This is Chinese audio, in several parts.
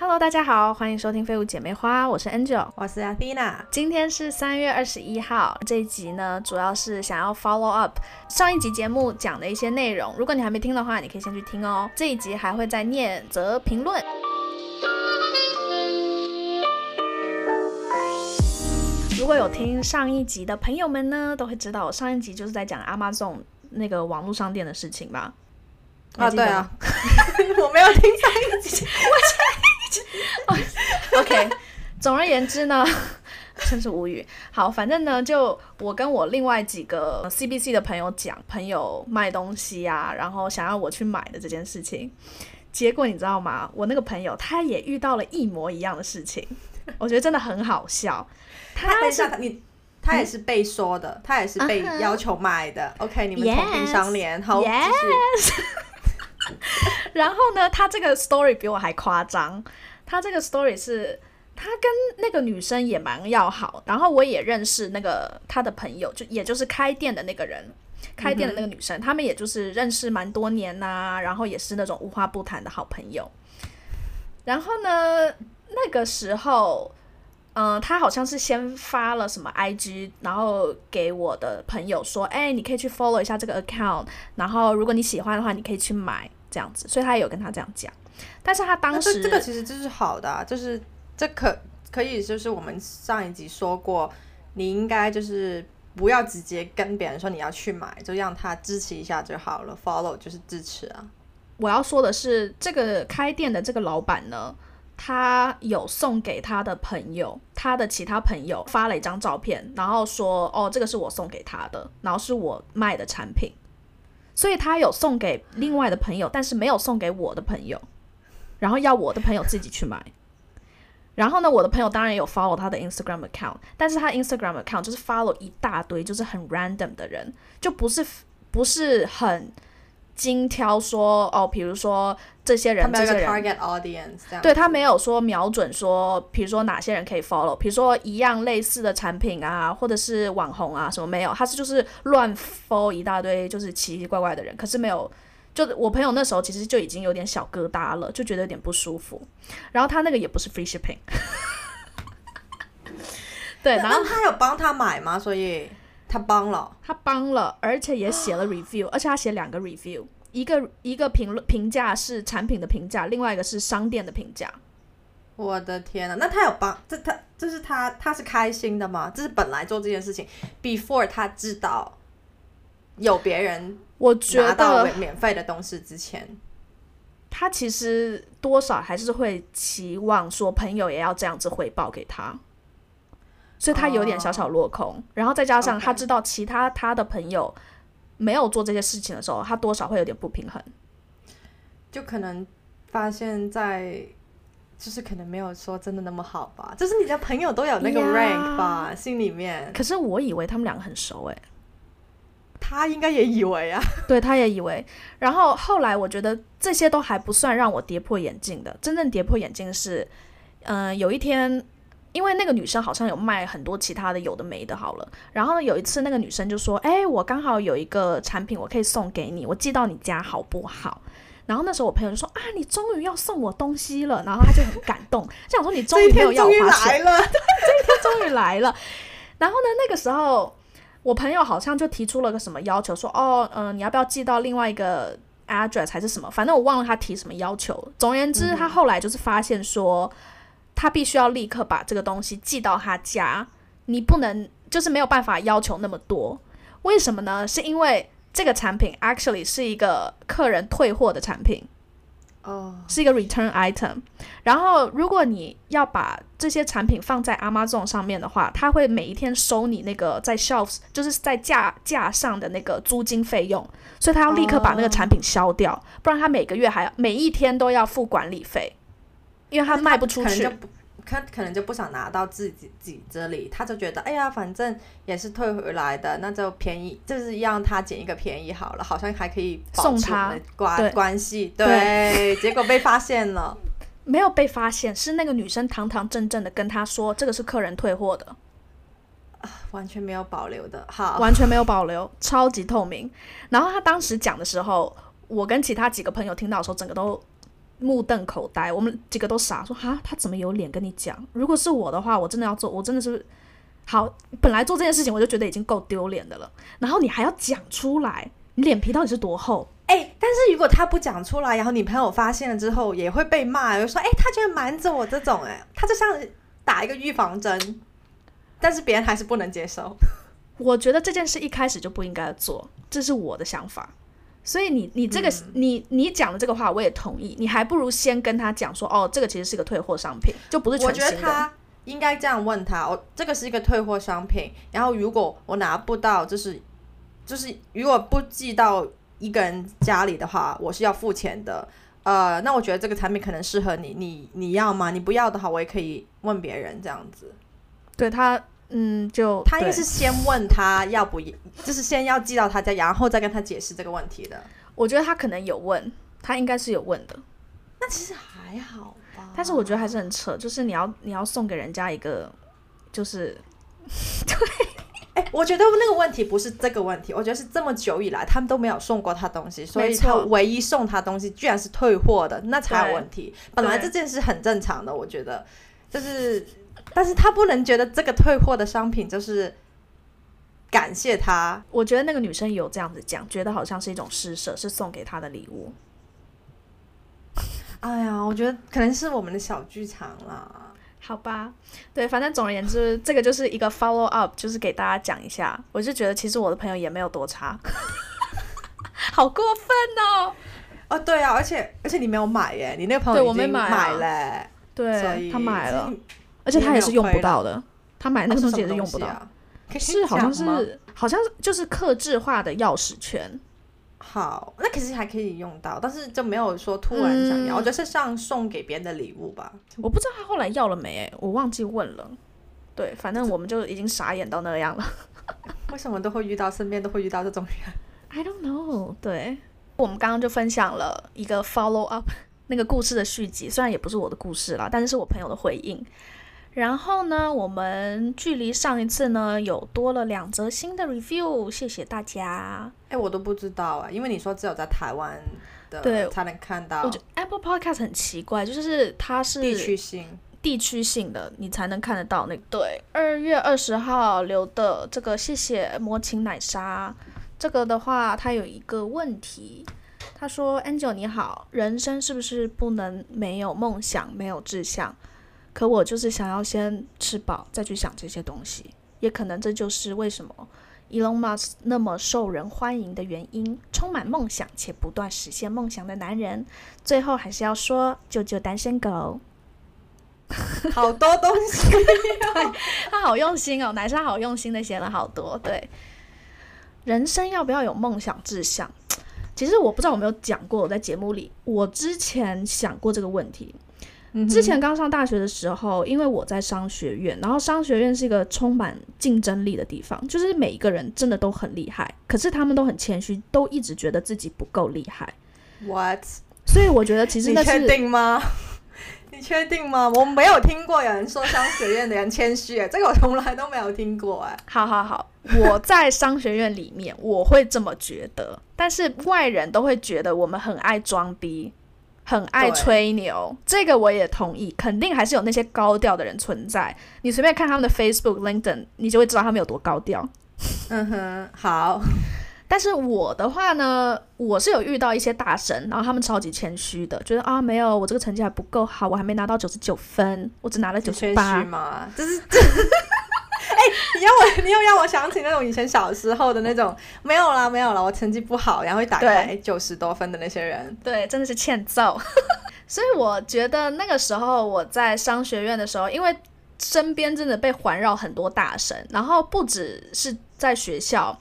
Hello，大家好，欢迎收听《废物姐妹花》，我是 Angel，我是 Athena。今天是三月二十一号，这一集呢，主要是想要 follow up 上一集节目讲的一些内容。如果你还没听的话，你可以先去听哦。这一集还会再念则评论。如果有听上一集的朋友们呢，都会知道我上一集就是在讲 Amazon 那个网络商店的事情吧？啊，对啊，我没有听上一集，我 OK，总而言之呢，真是无语。好，反正呢，就我跟我另外几个 CBC 的朋友讲，朋友卖东西啊，然后想要我去买的这件事情，结果你知道吗？我那个朋友他也遇到了一模一样的事情，我觉得真的很好笑。他是你，他也是被说的，他也是被要求买的。OK，你们同病相怜，好，继续。然后呢，他这个 story 比我还夸张。他这个 story 是，他跟那个女生也蛮要好，然后我也认识那个他的朋友，就也就是开店的那个人，开店的那个女生，他们也就是认识蛮多年呐，然后也是那种无话不谈的好朋友。然后呢，那个时候。嗯，他好像是先发了什么 IG，然后给我的朋友说，哎，你可以去 follow 一下这个 account，然后如果你喜欢的话，你可以去买这样子。所以他也有跟他这样讲，但是他当时这个其实就是好的，就是这可可以就是我们上一集说过，你应该就是不要直接跟别人说你要去买，就让他支持一下就好了，follow 就是支持啊。我要说的是，这个开店的这个老板呢。他有送给他的朋友，他的其他朋友发了一张照片，然后说：“哦，这个是我送给他的，然后是我卖的产品。”所以他有送给另外的朋友，但是没有送给我的朋友，然后要我的朋友自己去买。然后呢，我的朋友当然有 follow 他的 Instagram account，但是他 Instagram account 就是 follow 一大堆就是很 random 的人，就不是不是很。精挑说哦，比如说这些人，这些人，对他没有说瞄准说，比如说哪些人可以 follow，比如说一样类似的产品啊，或者是网红啊什么没有，他是就是乱 follow 一大堆就是奇奇怪怪的人，可是没有，就我朋友那时候其实就已经有点小疙瘩了，就觉得有点不舒服。然后他那个也不是 free shipping，对，然后他有帮他买吗？所以。他帮了，他帮了，而且也写了 review，而且他写两个 review，一个一个评论评价是产品的评价，另外一个是商店的评价。我的天呐，那他有帮这他这是他他是开心的吗？这是本来做这件事情 before 他知道有别人我觉得免费的东西之前，他其实多少还是会期望说朋友也要这样子回报给他。所以他有点小小落空，然后再加上他知道其他他的朋友没有做这些事情的时候，他多少会有点不平衡，就可能发现，在就是可能没有说真的那么好吧，就是你的朋友都有那个 rank 吧，心里面。可是我以为他们两个很熟诶，他应该也以为啊，对，他也以为。然后后来我觉得这些都还不算让我跌破眼镜的，真正跌破眼镜是，嗯，有一天。因为那个女生好像有卖很多其他的有的没的，好了。然后呢，有一次那个女生就说：“哎，我刚好有一个产品，我可以送给你，我寄到你家好不好？”然后那时候我朋友就说：“啊，你终于要送我东西了。”然后他就很感动，就想说：“你终于没有要花钱了，这一天终于来了。” 然后呢，那个时候我朋友好像就提出了个什么要求，说：“哦，嗯，你要不要寄到另外一个 address 还是什么？反正我忘了他提什么要求。总而言之，他后来就是发现说。”他必须要立刻把这个东西寄到他家，你不能就是没有办法要求那么多。为什么呢？是因为这个产品 actually 是一个客人退货的产品，哦，是一个 return item。然后如果你要把这些产品放在 Amazon 上面的话，他会每一天收你那个在 shelves 就是在架架上的那个租金费用，所以他要立刻把那个产品销掉，不然他每个月还要每一天都要付管理费。因为他卖不出去，他可能就不想拿到自己自己这里，他就觉得哎呀，反正也是退回来的，那就便宜，就是让他捡一个便宜好了，好像还可以送他关关系。对，结果被发现了，没有被发现，是那个女生堂堂正正的跟他说，这个是客人退货的，啊，完全没有保留的，好，完全没有保留，超级透明。然后他当时讲的时候，我跟其他几个朋友听到的时候，整个都。目瞪口呆，我们几个都傻，说哈，他怎么有脸跟你讲？如果是我的话，我真的要做，我真的是好，本来做这件事情我就觉得已经够丢脸的了，然后你还要讲出来，你脸皮到底是多厚？哎、但是如果他不讲出来，然后你朋友发现了之后，也会被骂，就说：“哎、他居然瞒着我这种、哎，他就像打一个预防针，但是别人还是不能接受。我觉得这件事一开始就不应该做，这是我的想法。所以你你这个、你你讲的这个话我也同意，你还不如先跟他讲说，哦，这个其实是个退货商品，就不是我全新的。觉得他应该这样问他：哦，这个是一个退货商品，然后如果我拿不到，就是就是如果不寄到一个人家里的话，我是要付钱的。呃，那我觉得这个产品可能适合你，你你要吗？你不要的话，我也可以问别人这样子。对他，嗯，就他应该是先问他要不要，就是先要寄到他家，然后再跟他解释这个问题的。我觉得他可能有问，他应该是有问的，那其实还好吧，但是我觉得还是很扯，就是你要你要送给人家一个，就是 对。哎、我觉得那个问题不是这个问题，我觉得是这么久以来他们都没有送过他东西，所以他唯一送他东西居然是退货的，那才有问题。本来这件事很正常的，我觉得。就是，但是他不能觉得这个退货的商品就是感谢他。我觉得那个女生有这样子讲，觉得好像是一种施舍，是送给他的礼物。哎呀，我觉得可能是我们的小剧场啦。好吧，对，反正总而言之，这个就是一个 follow up，就是给大家讲一下。我就觉得其实我的朋友也没有多差，好过分哦。哦，对啊，而且而且你没有买耶，你那个朋友已经对我没买啊买嘞，对他买了而且他也是用不到的，他买那个东西也是用不到，是好像是好像就是克制化的钥匙圈。好，那可是还可以用到，但是就没有说突然想要，嗯我觉得是像送给别人的礼物吧。我不知道他后来要了没、欸，我忘记问了。对，反正我们就已经傻眼到那样了。为什么都会遇到，身边都会遇到这种人？I don't know。对，我们刚刚就分享了一个 follow up 那个故事的续集，虽然也不是我的故事啦，但是是我朋友的回应。然后呢，我们距离上一次呢有多了两则新的 review，谢谢大家。哎、我都不知道啊，因为你说只有在台湾的对才能看到我觉得 Apple Podcast 很奇怪，就是它是地区性。地区性的，你才能看得到那个。对，二月二十号留的这个，谢谢魔琴奶沙。这个的话，它有一个问题，他说：“Angel 你好，人生是不是不能没有梦想、没有志向？可我就是想要先吃饱，再去想这些东西。也可能这就是为什么 Elon Musk 那么受人欢迎的原因，充满梦想且不断实现梦想的男人。最后还是要说，救救单身狗。”好多东西，他好用心哦，男生好用心的写了好多。对，人生要不要有梦想志向？其实我不知道有没有讲过，我在节目里，我之前想过这个问题。之前刚上大学的时候，因为我在商学院，然后商学院是一个充满竞争力的地方，就是每一个人真的都很厉害，可是他们都很谦虚，都一直觉得自己不够厉害。What？所以我觉得其实你确定吗？你确定吗？我没有听过有人说商学院的人谦虚，哎，这个我从来都没有听过，哎。好好好，我在商学院里面我会这么觉得，但是外人都会觉得我们很爱装逼，很爱吹牛，这个我也同意，肯定还是有那些高调的人存在。你随便看他们的 Facebook、LinkedIn，你就会知道他们有多高调。嗯哼，好，但是我的话呢，我是有遇到一些大神，然后他们超级谦虚的，觉得啊没有，我这个成绩还不够好，我还没拿到九十九分，我只拿了九十八。嘛，就是这。哎、你要我，你又让我想起那种以前小时候的那种，没有啦，没有啦，我成绩不好，然后会打开九十多分的那些人。对，真的是欠揍。所以我觉得那个时候我在商学院的时候，因为身边真的被环绕很多大神，然后不只是在学校，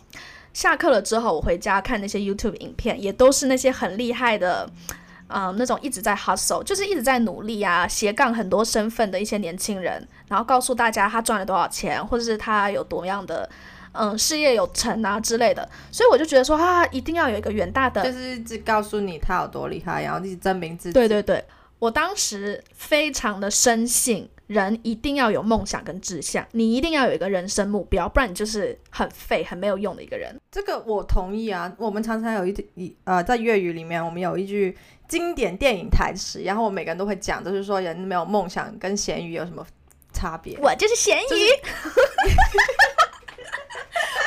下课了之后我回家看那些 YouTube 影片，也都是那些很厉害的。嗯，那种一直在 hustle，就是一直在努力啊，斜杠很多身份的一些年轻人，然后告诉大家他赚了多少钱，或者是他有多样的嗯事业有成啊之类的。所以我就觉得说啊，一定要有一个远大的就是一直告诉你他有多厉害，然后一直证明自己。对对对，我当时非常的深信人一定要有梦想跟志向，你一定要有一个人生目标，不然你就是很废、很没有用的一个人。这个我同意啊。我们常常有一一呃，在粤语里面，我们有一句经典电影台词，然后我每个人都会讲，就是说人没有梦想跟咸鱼有什么差别？我就是咸鱼。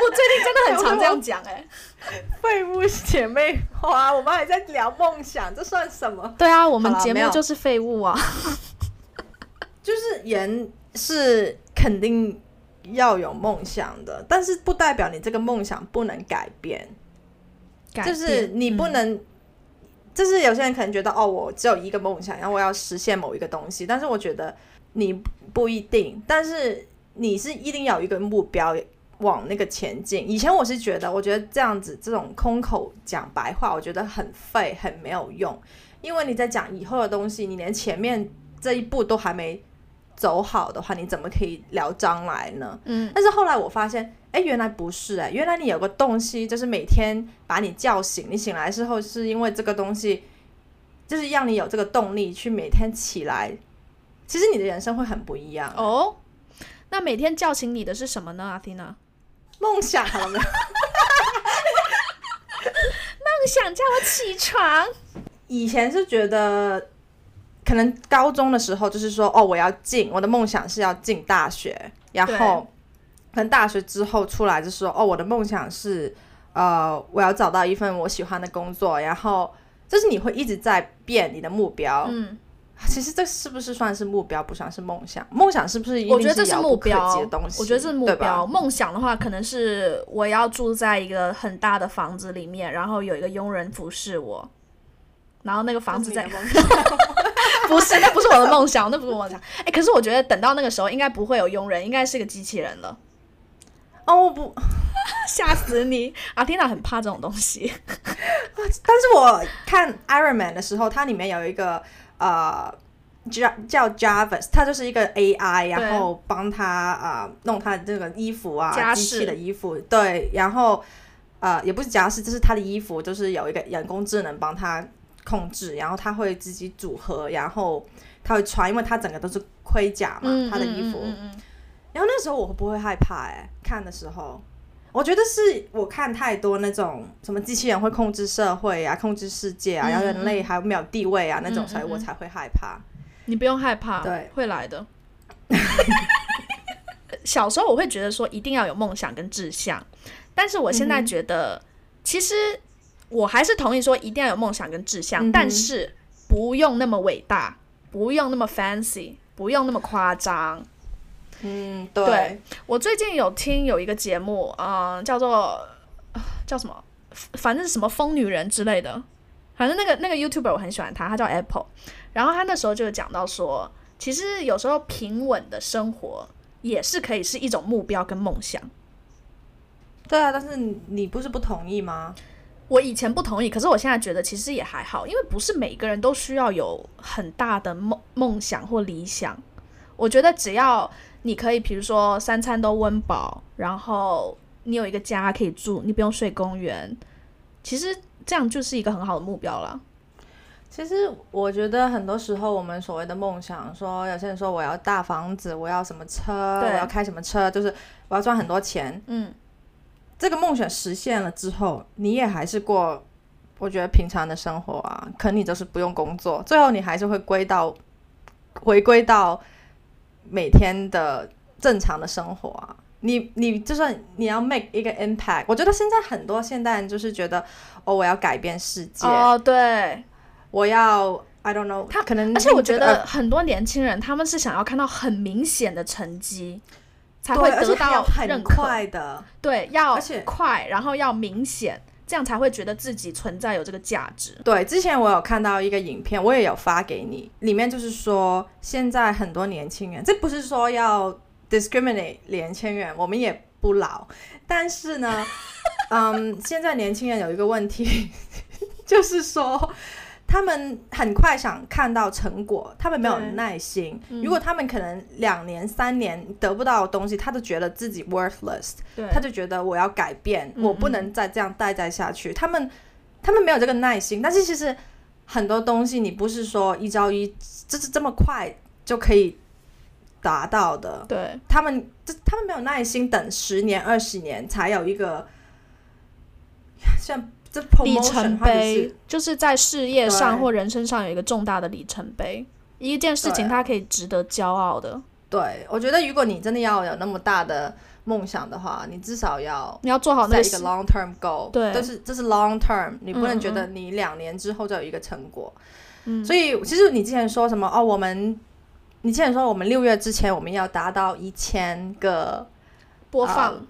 我最近真的很常这样讲 哎、废物姐妹花，我们还在聊梦想，这算什么？对啊，我们节目就是废物啊。就是人是肯定要有梦想的，但是不代表你这个梦想不能改变。改就是你不嗯能，就是有些人可能觉得哦，我只有一个梦想，然后我要实现某一个东西，但是我觉得你不一定，但是你是一定要有一个目标往那个前进。以前我是觉得，我觉得这样子这种空口讲白话，我觉得很废，很没有用，因为你在讲以后的东西，你连前面这一步都还没走好的话，你怎么可以聊将来呢？嗯，但是后来我发现，哎，原来不是哎、原来你有个东西，就是每天把你叫醒，你醒来之后是因为这个东西，就是让你有这个动力去每天起来。其实你的人生会很不一样。哦，那每天叫醒你的是什么呢，阿缇娜？梦想好了没有？梦想叫我起床。以前是觉得，可能高中的时候就是说，哦，我要进，我的梦想是要进大学，然后可能大学之后出来就说，哦，我的梦想是，呃，我要找到一份我喜欢的工作，然后就是你会一直在变你的目标。嗯，其实这是不是算是目标，不算是梦想？梦想是不是我觉得这是目标的东西？我觉得这是目标。梦想的话，可能是我要住在一个很大的房子里面，然后有一个佣人服侍我，然后那个房子在 不是，那不是我的梦想，那不是我的梦想。哎、可是我觉得等到那个时候，应该不会有佣人，应该是个机器人了。哦，我不，吓死你！阿缇娜很怕这种东西。但是我看 Iron Man 的时候，它里面有一个呃叫叫 Jarvis，它就是一个 AI，然后帮他啊、呃弄他的这个衣服啊，家机器饰的衣服，对，然后呃也不是家饰，就是他的衣服，就是有一个人工智能帮他控制，然后他会自己组合，然后他会穿，因为他整个都是盔甲嘛，嗯，他的衣服。然后那时候我不会害怕哎、看的时候，我觉得是我看太多那种什么机器人会控制社会啊、控制世界啊，嗯然后人类还没有地位啊那种，所以我嗯才会害怕。你不用害怕，对，会来的。小时候我会觉得说一定要有梦想跟志向，但是我现在觉得，其实我还是同意说一定要有梦想跟志向，嗯但是不用那么伟大，不用那么 fancy，不用那么夸张。嗯，对对，我最近有听有一个节目，嗯、叫做呃叫什么，反正是什么疯女人之类的，反正那个那个 YouTuber 我很喜欢他，他叫 Apple，然后他那时候就讲到说，其实有时候平稳的生活也是可以是一种目标跟梦想。对啊，但是你你不是不同意吗？我以前不同意，可是我现在觉得其实也还好，因为不是每个人都需要有很大的梦梦想或理想。我觉得只要你可以，比如说三餐都温饱，然后你有一个家可以住，你不用睡公园，其实这样就是一个很好的目标了。其实我觉得很多时候我们所谓的梦想，说有些人说我要大房子，我要什么车，我要开什么车，就是我要赚很多钱。嗯，这个梦想实现了之后，你也还是过，我觉得平常的生活啊，可能你就是不用工作，最后你还是会归到回归到每天的正常的生活啊。你你就算你要 make 一个 impact，我觉得现在很多现代人就是觉得哦，我要改变世界，哦，对，我要 I don't know，他可能而且我觉得很多年轻人他们是想要看到很明显的成绩，才会得到很认可。快的，对，要而且快，然后要明显，这样才会觉得自己存在有这个价值。对，之前我有看到一个影片，我也有发给你，里面就是说，现在很多年轻人，这不是说要 discriminate 年轻人，我们也不老，但是呢，嗯，现在年轻人有一个问题，就是说。他们很快想看到成果，他们没有耐心。嗯如果他们可能两年、三年得不到东西，他都觉得自己 worthless。对，他就觉得我要改变，嗯我不能再这样待在下去。他们他们没有这个耐心，但是其实很多东西你不是说一朝一，就是这么快就可以达到的。对，他们这他们没有耐心等十年二十年才有一个像这里程碑就是在事业上或人生上有一个重大的里程碑，一件事情对它可以值得骄傲的。对，我觉得如果你真的要有那么大的梦想的话，你至少要你要做好那一个 long term goal，对这是这是 long term，你不能嗯觉得你两年之后就有一个成果。嗯所以其实你之前说什么哦，我们你之前说我们六月之前我们要达到一千个播放，呃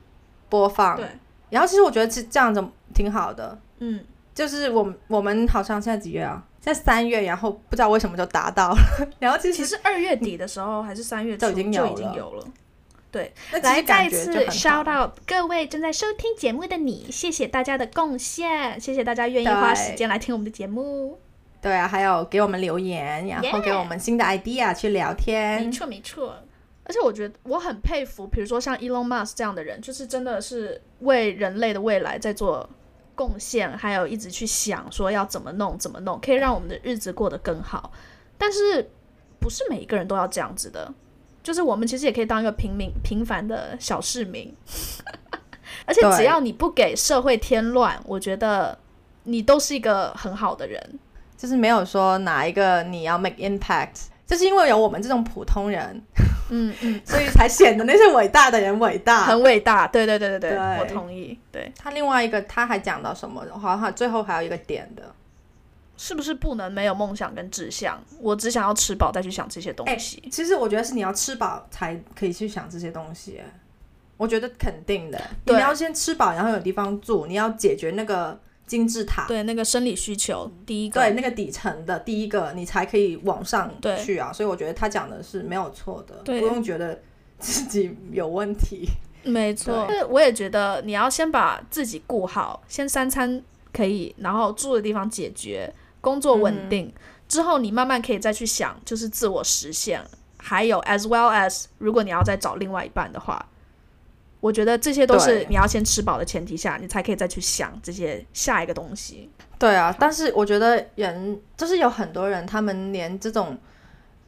播放，对，然后其实我觉得这这样子挺好的，嗯，就是我们我们好像现在几月啊？现在三月，然后不知道为什么就达到了，然后其实二月底的时候还是三月初就已经有就已经了有了。那其来再次 shout out 各位正在收听节目的你，谢谢大家的贡献，谢谢大家愿意花时间来听我们的节目。对啊，还有给我们留言，然后给我们新的 idea 去聊天没。错没错，而且我觉得我很佩服，比如说像 Elon Musk 这样的人，就是真的是为人类的未来在做贡献，还有一直去想说要怎么弄怎么弄，可以让我们的日子过得更好。但是不是每一个人都要这样子的，就是我们其实也可以当一个平民平凡的小市民，而且只要你不给社会添乱，我觉得你都是一个很好的人。就是没有说哪一个你要 make impact，就是因为有我们这种普通人，嗯嗯，所以才显得那些伟大的人伟大。很伟大，对对对对对，对我同意，对。他另外一个他还讲到什么？好像最后还有一个点的，是不是不能没有梦想跟志向？我只想要吃饱再去想这些东西。其实我觉得是你要吃饱才可以去想这些东西。哎我觉得肯定的，你要先吃饱，然后有地方住，你要解决那个金字塔，对，那个生理需求，第一个，对那个底层的第一个，你才可以往上去啊。所以我觉得他讲的是没有错的，不用觉得自己有问题。没错。我也觉得你要先把自己顾好，先三餐可以，然后住的地方解决，工作稳定、之后，你慢慢可以再去想，就是自我实现，还有 as well as 如果你要再找另外一半的话。我觉得这些都是你要先吃饱的前提下，你才可以再去想这些下一个东西。对啊，但是我觉得人就是有很多人，他们连这种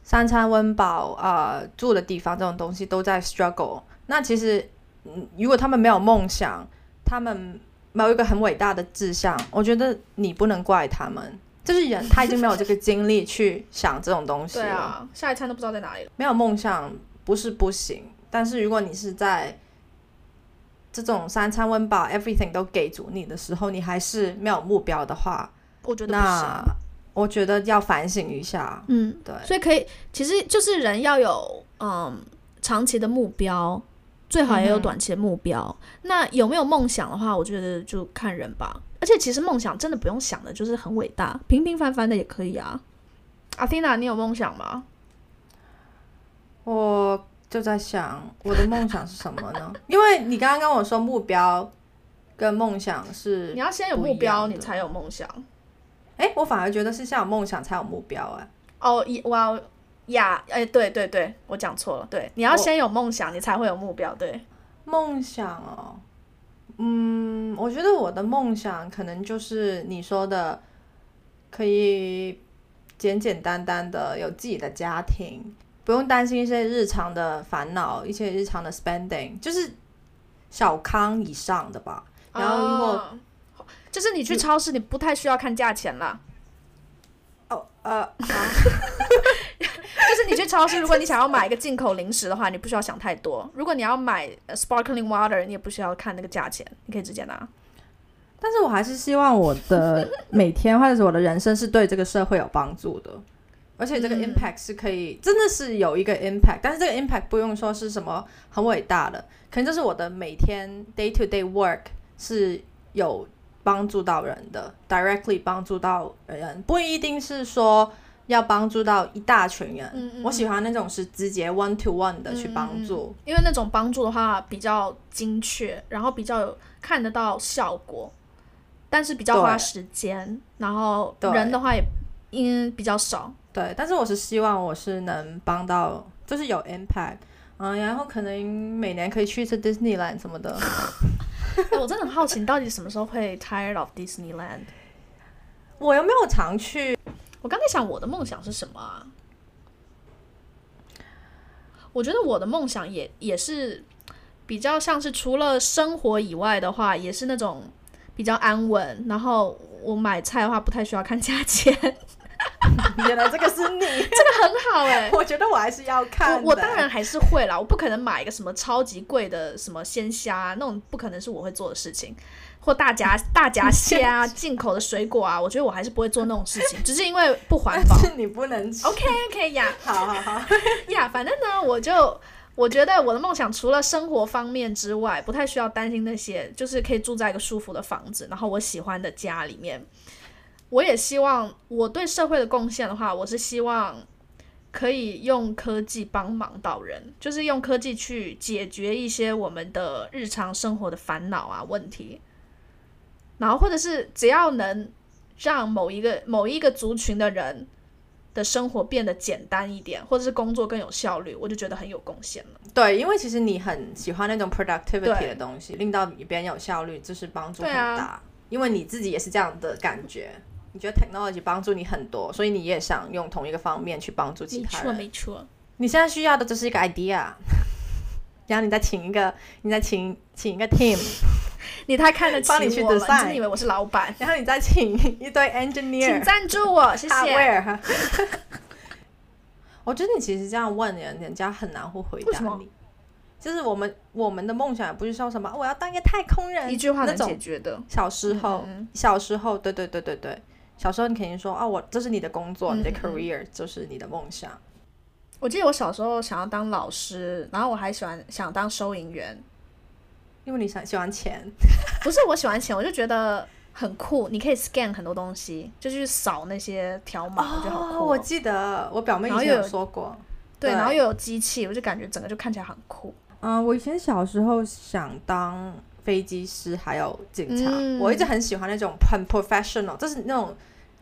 三餐温饱啊、呃住的地方这种东西都在 struggle。那其实，嗯，如果他们没有梦想，他们没有一个很伟大的志向，我觉得你不能怪他们。就是人他已经没有这个精力去想这种东西了。对啊，下一餐都不知道在哪里了。没有梦想不是不行，但是如果你是在这种三餐温饱 everything 都给足你的时候，你还是没有目标的话，我觉得。那我觉得要反省一下。嗯，对，所以可以，其实就是人要有嗯长期的目标，最好也有短期的目标。那有没有梦想的话，我觉得就看人吧。而且其实梦想真的不用想的，就是很伟大，平平凡凡的也可以啊。阿缇娜，你有梦想吗？我就在想我的梦想是什么呢？因为你刚刚跟我说目标跟梦想是你，要先有目标，你才有梦想。哎，我反而觉得是先有梦想才有目标。哎，哦，一哇呀，哎，对对对，我讲错了。对，你要先有梦想，你才会有目标。对，梦想哦，嗯，我觉得我的梦想可能就是你说的，可以简简单单的有自己的家庭，不用担心一些日常的烦恼，一些日常的 spending，就是小康以上的吧。然后如果哦就是你去超市，你不太需要看价钱啦。哦呃，就是你去超市，如果你想要买一个进口零食的话，你不需要想太多。如果你要买呃 sparkling water，你也不需要看那个价钱，你可以直接拿。但是我还是希望我的每天或者是我的人生是对这个社会有帮助的，而且这个嗯。impact 是可以、真的是有一个 impact，但是这个 impact 不用说是什么很伟大的，可能就是我的每天 day to day work 是有帮助到人的，directly 帮助到人，不一定是说要帮助到一大群人。嗯嗯我喜欢那种是直接 one to one 的去帮嗯助。因为那种帮助的话比较精确，然后比较有看得到效果，但是比较花时间，然后人的话也因比较少。对，但是我是希望我是能帮到，就是有 impact，嗯，然后可能每年可以去一次 Disneyland 什么的。哎我真的很好奇，你到底什么时候会 tired of Disneyland？我又没有常去，我刚才想我的梦想是什么啊？我觉得我的梦想也也是比较像是除了生活以外的话，也是那种比较安稳。然后我买菜的话不太需要看价钱，原来这个是你，这个很好哎、我觉得我还是要看。我我当然还是会啦，我不可能买一个什么超级贵的什么鲜虾、那种，不可能是我会做的事情，或大闸 大闸蟹啊、进口的水果啊，我觉得我还是不会做那种事情，只是因为不环保。是你不能吃。OK OK 呀好好好，呀，反正呢，我就我觉得我的梦想除了生活方面之外，不太需要担心那些，就是可以住在一个舒服的房子，然后我喜欢的家里面。我也希望我对社会的贡献的话，我是希望可以用科技帮忙到人，就是用科技去解决一些我们的日常生活的烦恼啊问题，然后或者是只要能让某一个某一个族群的人的生活变得简单一点，或者是工作更有效率，我就觉得很有贡献了。对，因为其实你很喜欢那种 productivity 的东西，令到别人有效率，就是帮助很大。因为你自己也是这样的感觉，你觉得 technology 帮助你很多，所以你也想用同一个方面去帮助其，他人。没错。没错你现在需要的就是一个 idea，然后你再请一个，你再请请一个 team，你太看得起帮你去我了，你真的以为我是老板？然后你再请一堆 engineer，请赞助我，谢谢。我觉得你其实这样问人，人家很难会回答你。就是我们我们的梦想也不是说什么我要当一个太空人，一句话能解决的。小时候，嗯小时候，对对对对对，小时候你肯定说啊，我这是你的工作，你的 career 就是你的梦想。我记得我小时候想要当老师，然后我还喜欢想当收银员。因为你想喜欢钱，不是我喜欢钱，我就觉得很酷，你可以 scan 很多东西，就去扫那些条码，我觉得好酷哦、我记得我表妹以前说过，对，对然后又有机器，我就感觉整个就看起来很酷。嗯、我以前小时候想当飞机师，还有警察，嗯我一直很喜欢那种很 professional，就是那种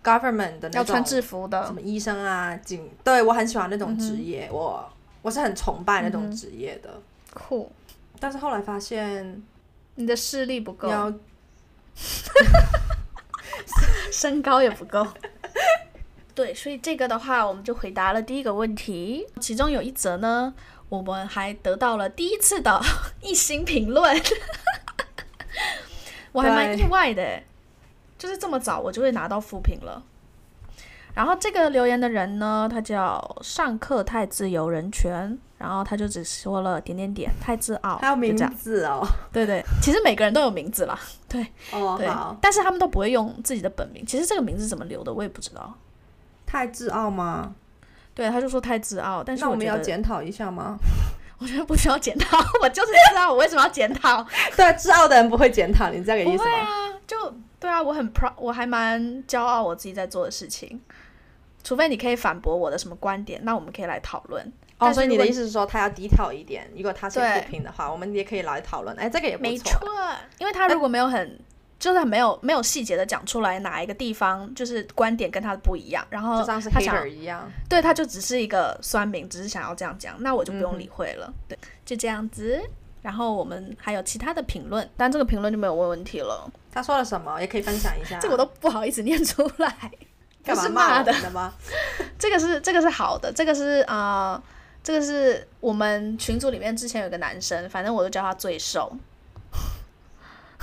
government 的那种要穿制服的什，么医生啊、警，对我很喜欢那种职业，我我是很崇拜那种职业的。酷。但是后来发现你的视力不够 身高也不够。对，所以这个的话，我们就回答了第一个问题。其中有一则呢，我们还得到了第一次的 一星评论，我还蛮意外的，就是这么早我就会拿到复评了。然后这个留言的人呢，他叫上课太自由人权，然后他就只说了点点点太自傲，还有名。字哦，对对，其实每个人都有名字啦，对。对哦好，，但是他们都不会用自己的本名。其实这个名字怎么留的，我也不知道。太自傲吗？对，他就说太自傲，但是我们要，检讨一下吗？我觉得不需要检讨，我就是知道我为什么要检讨。对，自傲的人不会检讨，你这个意思吗？会啊，就对啊，我很 proud，我还蛮骄傲我自己在做的事情。除非你可以反驳我的什么观点，那我们可以来讨论。哦，所以你的意思是说他要低调一点，如果他是对不评的话，我们也可以来讨论。哎，这个也不没错。错，因为他如果没有很，就是很没有没有细节的讲出来哪一个地方就是观点跟他的不一样，然后他想 hater 一样，对，他就只是一个酸民，只是想要这样讲，那我就不嗯用理会了。对，就这样子。然后我们还有其他的评论，但这个评论就没有问问题了，他说了什么也可以分享一下。这个我都不好意思念出来。干是骂的吗？这个是这个是好的，这个是啊、呃这个是我们群组里面之前有个男生，反正我就叫他最瘦。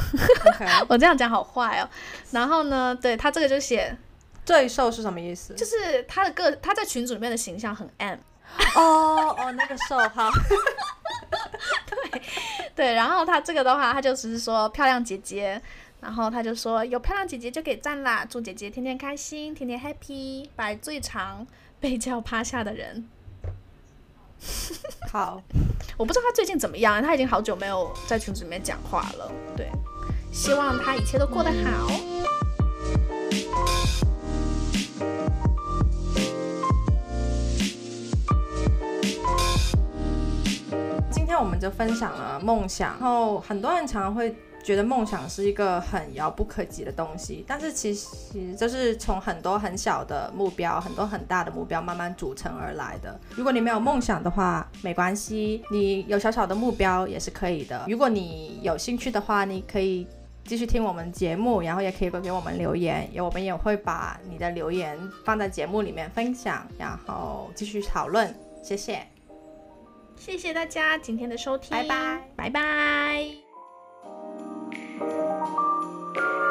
我这样讲好坏哦。然后呢，对他这个就写，最瘦是什么意思？就是他的个他在群组里面的形象很 M。哦哦，那个瘦好，对，然后他这个的话，他就只是说漂亮姐姐，然后他就说有漂亮姐姐就给赞啦，祝姐姐天天开心，天天 happy，摆最长被叫趴下的人。好，我不知道他最近怎么样，他已经好久没有在群组里面讲话了。对，希望他一切都过得好。今天我们就分享了梦想，然后很多人常常会觉得梦想是一个很遥不可及的东西，但是其实就是从很多很小的目标、很多很大的目标慢慢组成而来的。如果你没有梦想的话，没关系，你有小小的目标也是可以的。如果你有兴趣的话，你可以。继续听我们节目，然后也可以给我们留言，也我们也会把你的留言放在节目里面分享，然后继续讨论。谢谢。谢谢大家今天的收听，拜拜，拜拜。thank you